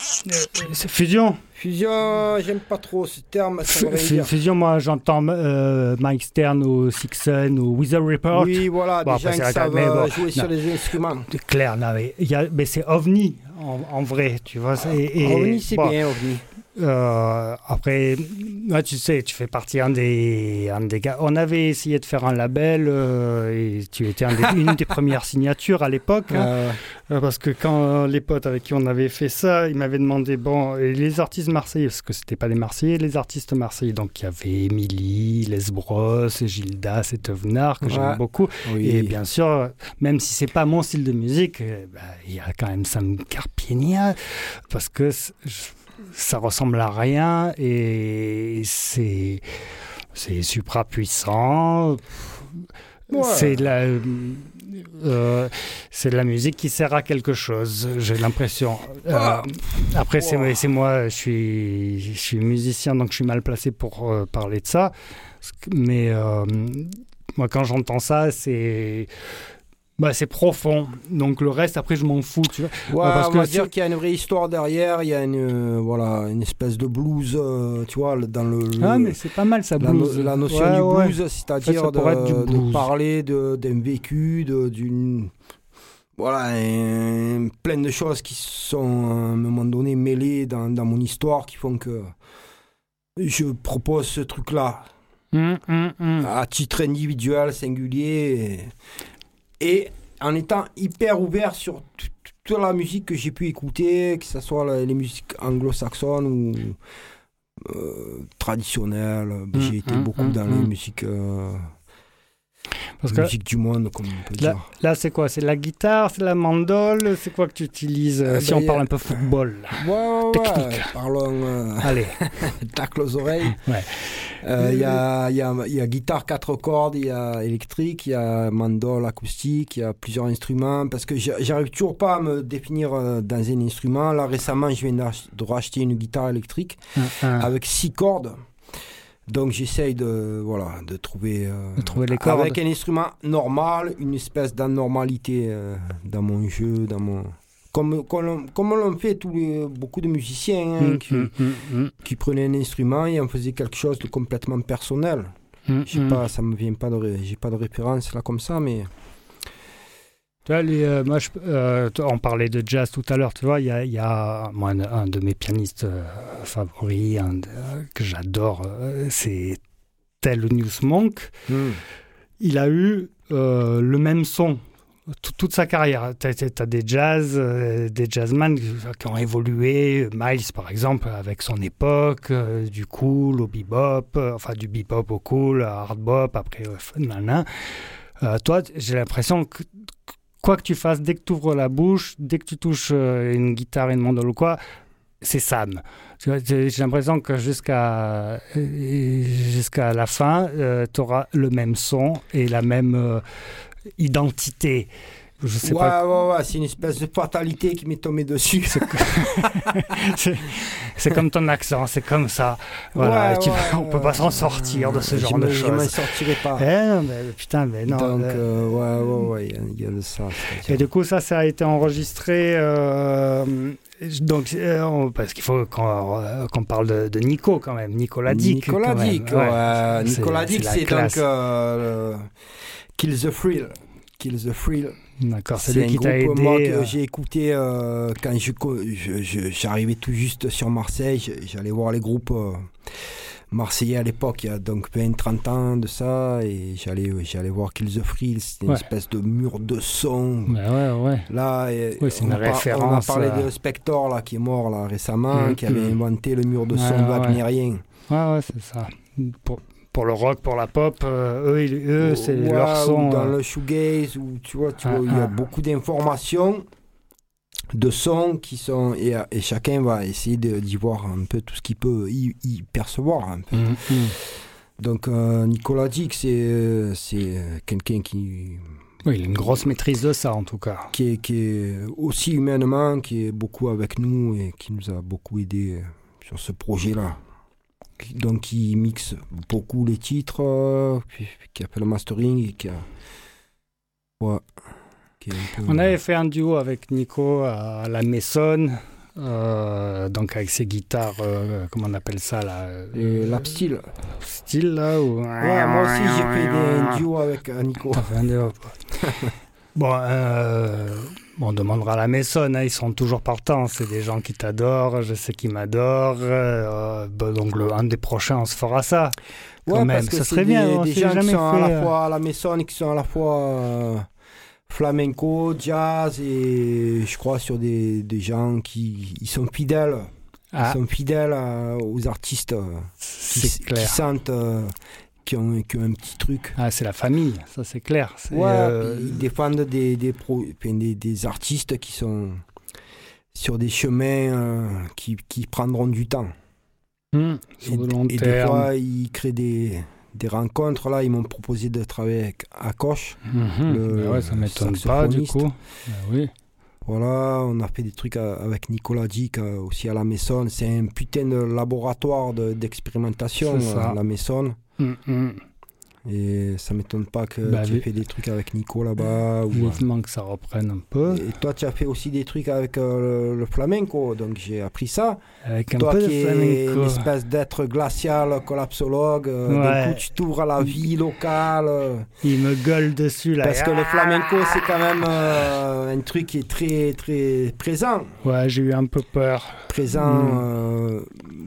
fusion.
Fusion, j'aime pas trop ce terme, ça dire.
fusion, moi j'entends euh, Mike Stern ou Sixon ou Weather Report.
Oui, voilà,
Bon,
des gens qui savent
bon,
euh, jouer sur les instruments.
Claire, non, mais, il y a- mais c'est OVNI en, en vrai, tu vois. c'est- et-
OVNI, c'est
bon,
bien, OVNI.
Euh, après, tu sais, tu fais partie un des, un des gars. On avait essayé de faire un label euh, et tu étais un des- une des premières signatures à l'époque. hein.
Euh,
Parce que quand les potes avec qui on avait fait ça, ils m'avaient demandé, bon, et les artistes marseillais, parce que c'était pas les marseillais, les artistes marseillais, donc il y avait Émilie, Les Bros, Gildas et Tevenard, que
Ouais.
j'aime beaucoup.
oui.
Et bien sûr, même si c'est pas mon style de musique, bah, il y a quand même Sam Carpienia, parce que je- ça ressemble à rien et c'est c'est supra puissant.
Ouais.
C'est de la euh, c'est de la musique qui sert à quelque chose, j'ai l'impression. Euh, après, c'est
Wow.
c'est moi, je suis, je suis musicien, donc je suis mal placé pour euh, parler de ça. Mais moi, quand j'entends ça, c'est Bah, c'est profond. Donc le reste, après, je m'en fous. Tu vois.
Ouais,
parce
on
que
va dire qu'il y a une vraie histoire derrière, il y a une, euh, voilà, une espèce de blues, euh, tu vois, dans le,
Ah, mais c'est pas mal ça,
la,
blues.
la notion
Ouais,
du
ouais.
blues, c'est-à-dire
être du
de, parler d'un vécu, d'une... Voilà, un- plein de choses qui sont à un moment donné mêlées dans, dans mon histoire qui font que je propose ce truc-là
Hum, hum, hum.
à titre individuel, singulier, et, et en étant hyper ouvert sur tout- toute la musique que j'ai pu écouter, que ce soit la- les musiques anglo-saxonnes ou euh, traditionnelles. j'ai été
hum,
beaucoup
hum,
dans les musiques, euh,
Parce que
musiques du monde, comme on peut
là,
dire.
là, c'est quoi? C'est la guitare, c'est la mandole C'est quoi que tu utilises euh,
Euh,
Si on
a-
parle un peu football.
Ouais, ouais,
Technique.
ouais, parlons euh,
Allez.
tacle aux oreilles.
Ouais.
Euh, Il y, a, y, a, y a guitare quatre cordes, il y a électrique, il y a mandole acoustique, il y a plusieurs instruments. Parce que j'a- j'arrive toujours pas à me définir dans un instrument. Là récemment, je viens de racheter une guitare électrique
Un- un-
avec six cordes. Donc j'essaye de, voilà, de trouver, euh,
De trouver les cordes.
avec un instrument normal, une espèce d'anormalité euh, dans mon jeu, dans mon... Comme, comme, on- comme on le fait tous les, beaucoup de musiciens hein,
Hum,
qui,
hum, hum,
qui prenaient un instrument et en faisaient quelque chose de complètement personnel. Je sais pas, ça me vient pas de, j'ai pas de référence là comme ça, mais
Tu vois, les, euh, moi, je- euh, on parlait de jazz tout à l'heure, tu vois, il y a, il y a moi, un, un de mes pianistes euh, favoris, un que j'adore, c'est Thelonious Monk. Il a eu le même son tout- toute sa carrière. Tu as, des jazz, des jazzmen qui ont évolué. Miles, par exemple, avec son époque, du cool au bebop, enfin du bebop au cool, hard bop, après nanan. Euh, toi, j'ai l'impression que quoi que tu fasses, dès que tu ouvres la bouche, dès que tu touches euh, une guitare, une mandole ou quoi, c'est Sam. J'ai l'impression que jusqu'à euh, jusqu'à la fin, tu auras le même son et la même euh, identité. Je sais
ouais,
pas.
ouais, ouais, c'est une espèce de fatalité qui m'est tombée dessus.
C'est- comme ton accent, c'est comme ça. Voilà, tu- on peut pas s'en sortir de ce genre de
Je m'en
choses.
sortirai pas.
Eh non, mais putain, mais non.
Donc,
euh,
euh, ouais, ouais, ouais, il y a- il y, a de ça.
Et du coup, ça, ça a été enregistré. euh, donc, euh, on- parce qu'il faut qu'on parle de, de Nico quand même, Nicolas Dick.
Nicolas. Dick, Nicolas Dick,
c'est
donc le Kill the Thrill. Kill the Thrill.
D'accord, c'est lui qui t'a aidé.
moi, que
euh,
j'ai écouté euh, quand je, co- je- je- j'arrivais tout juste sur Marseille. J'allais voir les groupes euh, marseillais à l'époque, il y a donc 20-30 ans de ça. Et j'allais, j'allais voir Kill the Thrill. C'était une
Ouais.
espèce de mur de son.
Ouais, ouais, ouais.
Là, et
Oui, c'est
on,
une
a par- on a
référence,
parlé de Spector là, qui est mort là, récemment,
Mhm.
qui avait inventé le mur de son wagnérien.
Ouais, ouais, c'est ça. Pour, pour le rock, pour la pop, euh, eux, eux c'est
Ouais,
leur
ou
son.
dans
euh,
le shoegaze, où tu vois, tu
Ah,
vois, il y a
ah.
beaucoup d'informations, de sons qui sont. Et, et chacun va essayer d'y voir un peu tout ce qu'il peut y, y percevoir. un peu.
hum, hum.
Donc, euh, Nicolas Dick, c'est c'est quelqu'un qui,
Oui, il a une grosse maîtrise de ça, en tout cas.
qui, est, qui est aussi humainement, qui est beaucoup avec nous et qui nous a beaucoup aidé sur ce projet-là. Qui- Donc, il mixe beaucoup les titres, euh, puis- qui a fait le mastering et qui a. Ouais. qui peu-
On avait fait un duo avec Nico à la Maison, euh, donc avec ses guitares, euh, comment on appelle ça là euh,
lap style.
Là ou...
Ouais, moi aussi j'ai fait des, un duo avec euh, Nico.
Bon, euh, on demandera à la Maison, hein, ils sont toujours partants, c'est des gens qui t'adorent, je sais qu'ils m'adorent, euh, bah, donc le, un des prochains on se fera ça. Quand
Ouais,
même,
parce que
ça serait bien,
Des,
on
des gens qui
jamais
sont à la
euh,
fois à la maison et qui sont à la fois euh, flamenco, jazz et je crois sur des, des gens qui ils sont fidèles.
Ah,
Ils sont fidèles euh, aux artistes euh, qui, qui
clair.
sentent euh, qui, ont, qui ont un petit truc.
Ah, c'est la famille, ça c'est clair.
Ouais,
euh,
ils défendent des, des, pro- des, des artistes qui sont sur des chemins euh, qui, qui prendront du temps.
sur
Et,
le long
et des fois, ils créent des, des rencontres. Là, ils m'ont proposé de travailler avec Akosh.
Mhm.
le
Bah ouais, ça m'étonne pas du coup. Bah oui.
Voilà, on a fait des trucs à- avec Nicolas Dick euh, aussi à la Maison. C'est un putain de laboratoire de- d'expérimentation, euh, la Maison.
嗯嗯。
Et ça m'étonne pas que
Bah,
tu aies fait des trucs avec Nico là-bas. euh,
Vivement que ça reprenne un peu,
Et toi, tu as fait aussi des trucs avec euh, le, le flamenco, donc j'ai appris ça.
avec un
toi
peu de
qui es une espèce d'être glacial, collapsologue, euh, d'un
Ouais.
coup tu t'ouvres à la vie locale. euh,
Il me gueule dessus là.
parce que le flamenco, c'est quand même euh, un truc qui est très, très présent.
Ouais, j'ai eu un peu peur.
Présent,
Mm.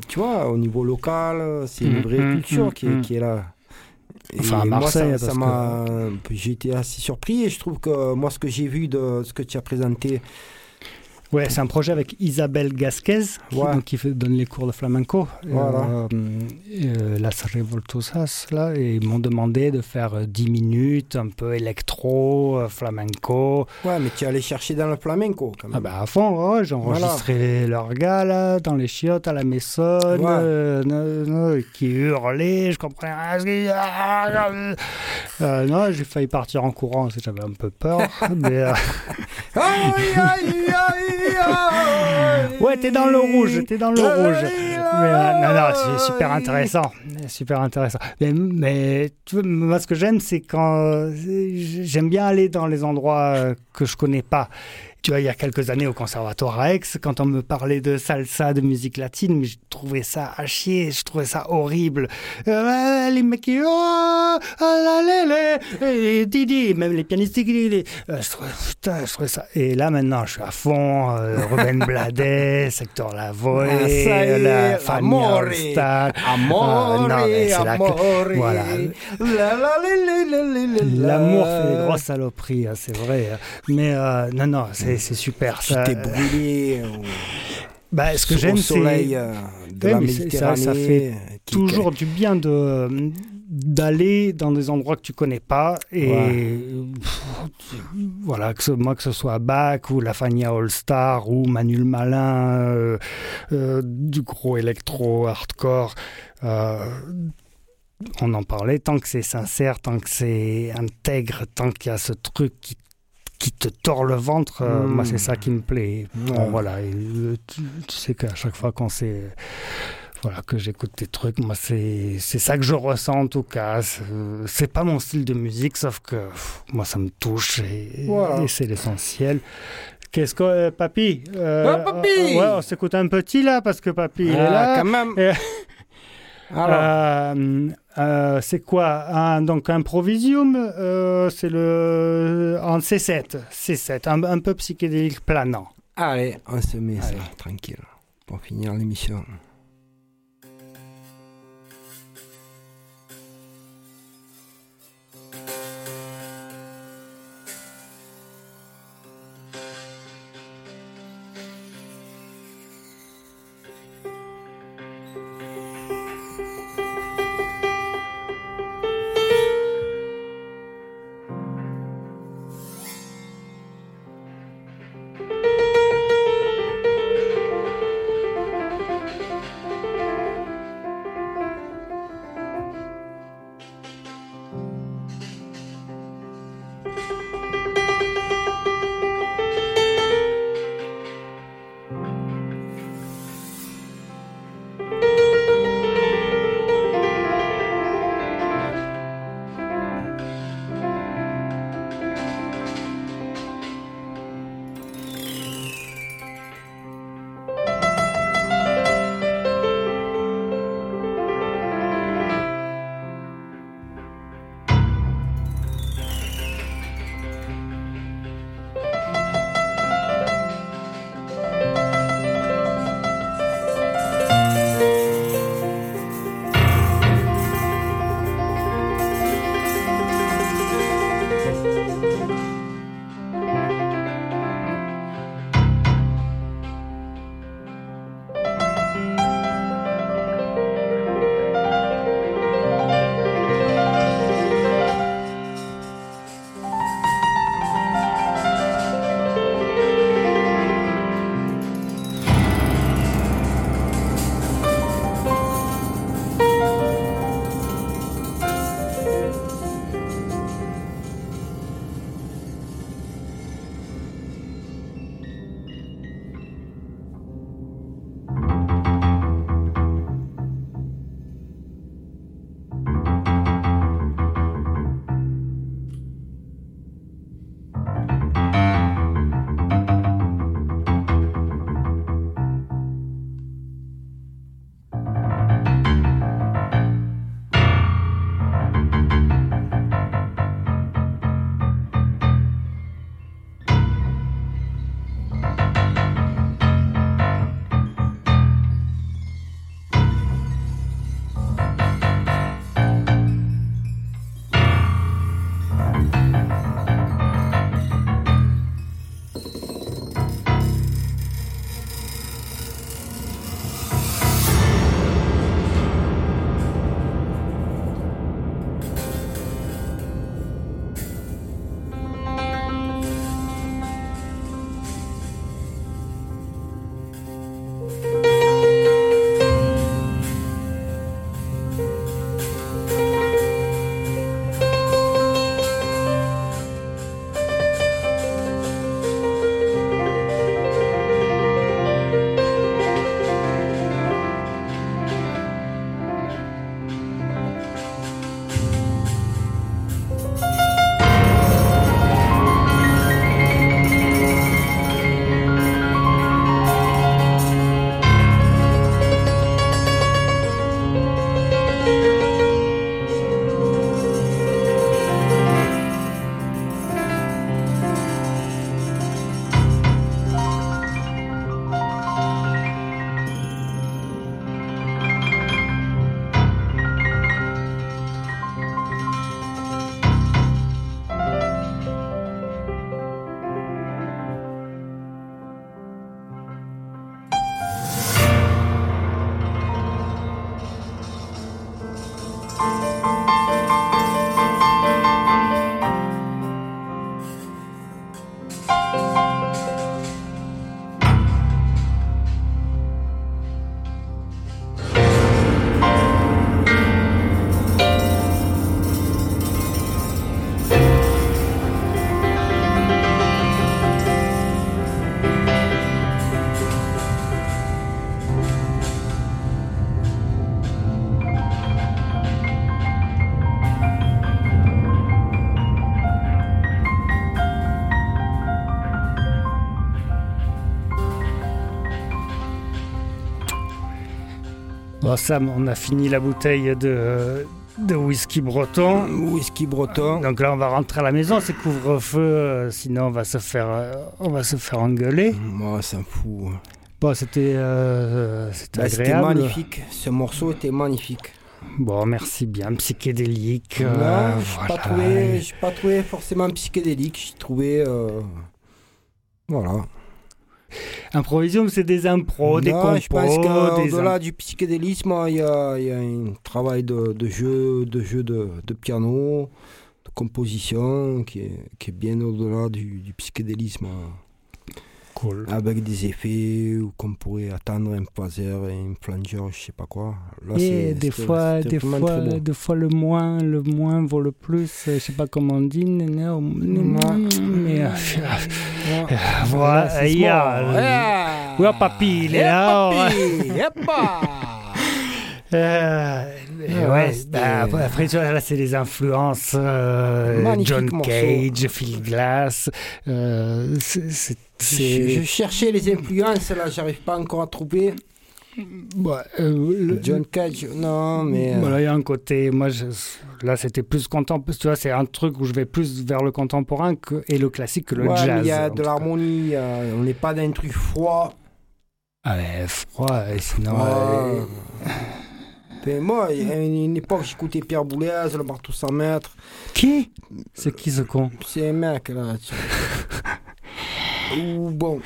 tu vois, au niveau local, c'est une
Mm,
vraie
mm,
culture
mm,
qui est là.
Enfin, à
moi,
Marseille,
ça- ça m'a- j'ai été assez surpris et je trouve que moi, ce que j'ai vu de ce que tu as présenté,
Ouais, c'est un projet avec Isabelle Gasquez, qui,
Ouais.
donc, qui fait, donne les cours de flamenco.
Voilà.
Euh, euh, Las Revoltosas, là, et ils m'ont demandé de faire euh, 10 minutes, un peu électro, euh, flamenco.
ouais, mais tu es allé chercher dans le flamenco quand même.
Ah bah à fond, ouais, j'ai enregistré leur gars là, dans les chiottes à la Maissonne,
Ouais.
euh, qui hurlaient, je comprenais rien. euh, non, j'ai failli partir en courant, parce que j'avais un peu peur. mais, euh. Ouais, t'es dans le rouge, t'es dans le rouge. Mais, euh, non, non, c'est super intéressant, super intéressant. Mais, mais tu vois, moi, ce que j'aime, c'est quand j'aime bien aller dans les endroits euh, que je connais pas. Tu vois, il y a quelques années au conservatoire à Aix, quand on me parlait de salsa, de musique latine, mais je trouvais ça à chier, je trouvais ça horrible. Euh, les mecs qui... Oh, ah, Didi, même les pianistes, euh, je, trouvais, putain, je trouvais ça... Et là, maintenant, je suis à fond, euh, Ruben Blades, Sector Lavoie,
Ah,
la
amore.
Allstar.
Amore,
Ah, non, mais c'est la-
amore.
voilà.
La, la, la, la, la, la, la.
L'amour fait des grosses saloperies, hein, c'est vrai. hein. Mais euh, non, non, c'est c'est super.
Tu
ça.
t'es brûlé au,
Bah, ce que j'aime, c'est
euh, de
Oui,
la
ça- ça fait toujours du bien de d'aller dans des endroits que tu connais pas et
Ouais.
pff, voilà que ce, moi que ce soit Bach ou la Fania All Star ou Manuel Malin euh, euh, du gros électro hardcore euh, on en parlait tant que c'est sincère tant que c'est intègre tant qu'il y a ce truc qui qui te tord le ventre, euh, moi c'est ça qui me plaît. Bon, voilà, et, euh, tu, tu sais qu'à chaque fois qu'on s'est voilà, que j'écoute tes trucs. Moi, c'est ça que je ressens en tout cas. C'est- C'est pas mon style de musique, sauf que pff, moi, ça me touche et, c'est l'essentiel. Qu'est-ce que, euh, papy euh,
papy
euh, Ouais, on s'écoute un petit là, parce que papy, il est
Ah,
là.
quand même.
Et-
Alors,
Euh, euh, c'est quoi un, Donc, Improvisium, euh, c'est le. En C7. C7, un, un peu psychédélique planant.
allez, on se met
Allez.
ça tranquille pour finir l'émission.
Bon, Sam, on a fini la bouteille de, de whisky breton.
Whisky breton.
Donc là, on va rentrer à la maison. C'est couvre-feu, euh, sinon on va se faire, euh, on va se faire engueuler.
Moi, ça me fout.
Bon, c'était euh, c'était
Bah, C'était
agréable.
magnifique. Ce morceau était magnifique.
Bon, merci bien. Psychédélique. euh,
non, je
voilà.
pas trouvé, j'ai pas trouvé forcément psychédélique. J'ai trouvé, euh, voilà.
Improvisum, c'est des impros, des
Non, je pense
compos,
qu'au-delà du psychédélisme, il y a, il y a un travail de, de jeu, de jeu de, de piano, de composition qui est, qui est bien au-delà du, du psychédélisme,
cool.
avec des effets ou qu'on pourrait attendre un phaser et un flanger, je sais pas quoi. Là,
Et
c'est-
des fois, des fois, des fois le moins, le moins vaut le plus. euh, Je sais pas comment on dit, non, mais euh,
Ouais.
voilà,
c'est
il y a-. Ouais, papy, il est là. Euh,
Ouais,
ouais, bah, après, tu vois, là, c'est les influences. euh, John
morceau.
Cage, Phil Glass. euh, c'est-
Je, cherchais les influences, là, j'arrive pas encore à trouver.
Ouais, euh,
John Cage, non, mais. euh,
Voilà, il y a un côté, moi, je- là, c'était plus contemporain. Tu vois, c'est un truc où je vais plus vers le contemporain que, et le classique que le
ouais,
jazz.
il y a de l'harmonie, on n'est pas dans un truc froid.
Ah, mais froid, sinon.
Ouais. Ben, moi, il y a une, époque, j'écoutais Pierre Boulez, le marteau 100 mètres.
Qui? C'est qui ce con?
C'est un mec, là. Ou bon.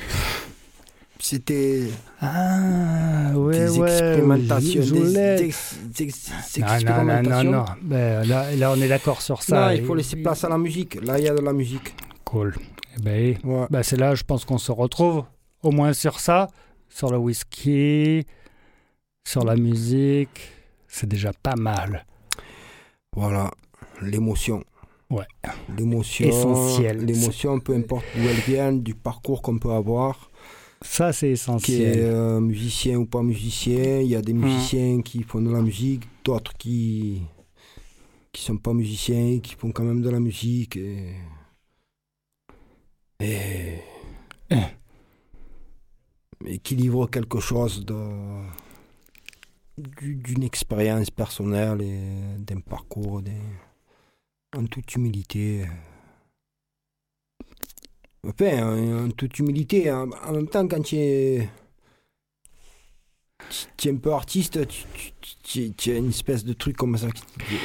C'était
Ah, ouais,
des
ouais.
expérimentations. Des, des- des- des
Non, non, non, non. Ben, là, là, on est d'accord sur ça.
Non, il faut laisser place à la musique. Là, il y a de la musique.
Cool. Eh ben,
Ouais.
ben, c'est là, je pense qu'on se retrouve, au moins sur ça, sur le whisky, sur la musique. C'est déjà pas mal.
Voilà, l'émotion.
Ouais.
L'émotion.
Essentiel.
L'émotion, peu importe d'où elle vient, du parcours qu'on peut avoir,
Ça, c'est
qui est
essentiel.
euh, musicien ou pas musicien. Il y a des musiciens qui font de la musique, d'autres qui qui sont pas musiciens, qui font quand même de la musique. Et, et, et qui livrent quelque chose de d'une expérience personnelle et d'un parcours en toute humilité. En, toute humilité, en, même temps, quand tu es, un peu artiste, tu- tu as une espèce de truc comme ça qui te dit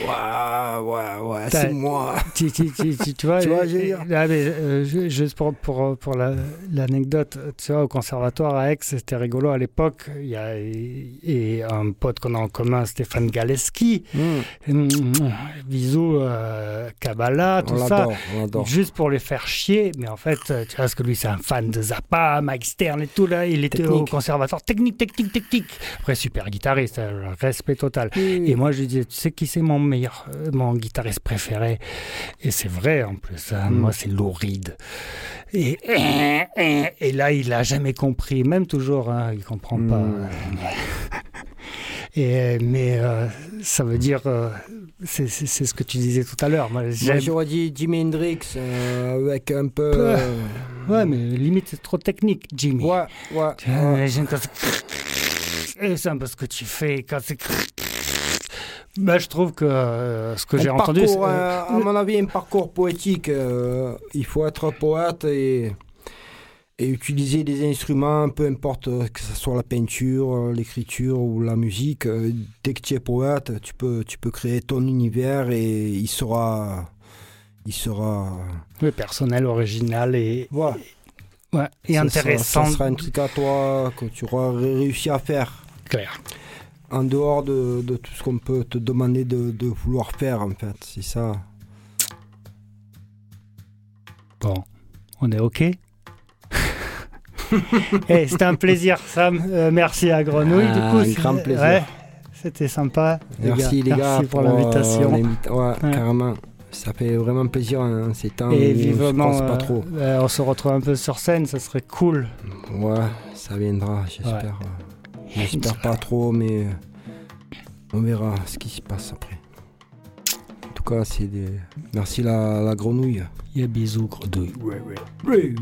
ouais, ouais,
T'as-
c'est moi.
tu, tu- tu- tu- tu vois,
vois, dire.
ah, mais, euh, ju- juste pour, pour, pour la- l'anecdote, tu vois, au conservatoire à Aix, c'était rigolo à l'époque. Il y a et un pote qu'on a en commun, Stéphane Galeski.
Mmh,
Bisous, euh, Kabbalah, tout
on
ça.
on.
Juste pour les faire chier, mais en fait, tu vois, parce que lui, c'est un fan de Zappa, Mike Stern et tout, là, il était au
Technique.
conservatoire. Technique, technique, technique. Après, super guitariste, euh, respect total.
Oui, oui.
Et moi, je disais, tu sais qui c'est mon meilleur, euh, mon guitariste préféré? Et c'est vrai, en plus, hein,
Mm.
moi, c'est Lou Reed. Et, et là, il a jamais compris, même toujours, hein, il comprend pas.
Mm.
Et, mais euh, ça veut dire, euh, c'est ce que tu disais tout à l'heure. Moi,
j'aurais dit Jimi Hendrix euh, avec un peu.
Ouais, mais limite, c'est trop technique, Jimmy.
ouais, ouais.
Tu vois,
ouais.
Et c'est un peu ce que tu fais quand c'est. Ben, je trouve que euh, ce que j'ai entendu.
euh, à mon avis, un parcours poétique. euh, il faut être poète et, et utiliser des instruments, peu importe euh, que ce soit la peinture, l'écriture ou la musique. dès que tu es poète, tu peux, tu peux créer ton univers et il sera. Il sera.
Oui, personnel, original et,
Voilà.
ouais, et
Ça
intéressant.
sera- ça sera un truc à toi que tu auras réussi à faire.
Clair.
En dehors de, de tout ce qu'on peut te demander de, de vouloir faire, en fait. C'est ça.
Bon, on est OK Eh, C'était un plaisir, Sam. Euh, merci à Grenouille.
Ah,
du coup,
un grand plaisir.
ouais, C'était sympa.
Merci les gars,
Merci pour,
euh,
l'invitation.
ouais,
Ouais.
carrément. Ça fait vraiment plaisir en ces temps
et vivement,
croise pas
euh,
trop.
euh, on se retrouve un peu sur scène, ça serait cool.
Ouais, ça viendra, j'espère. J'espère pas trop, mais euh, on verra ce qui se passe après. En tout cas, c'est des. Merci la, la grenouille.
Il y a bisous, grenouille. Ouais, ouais.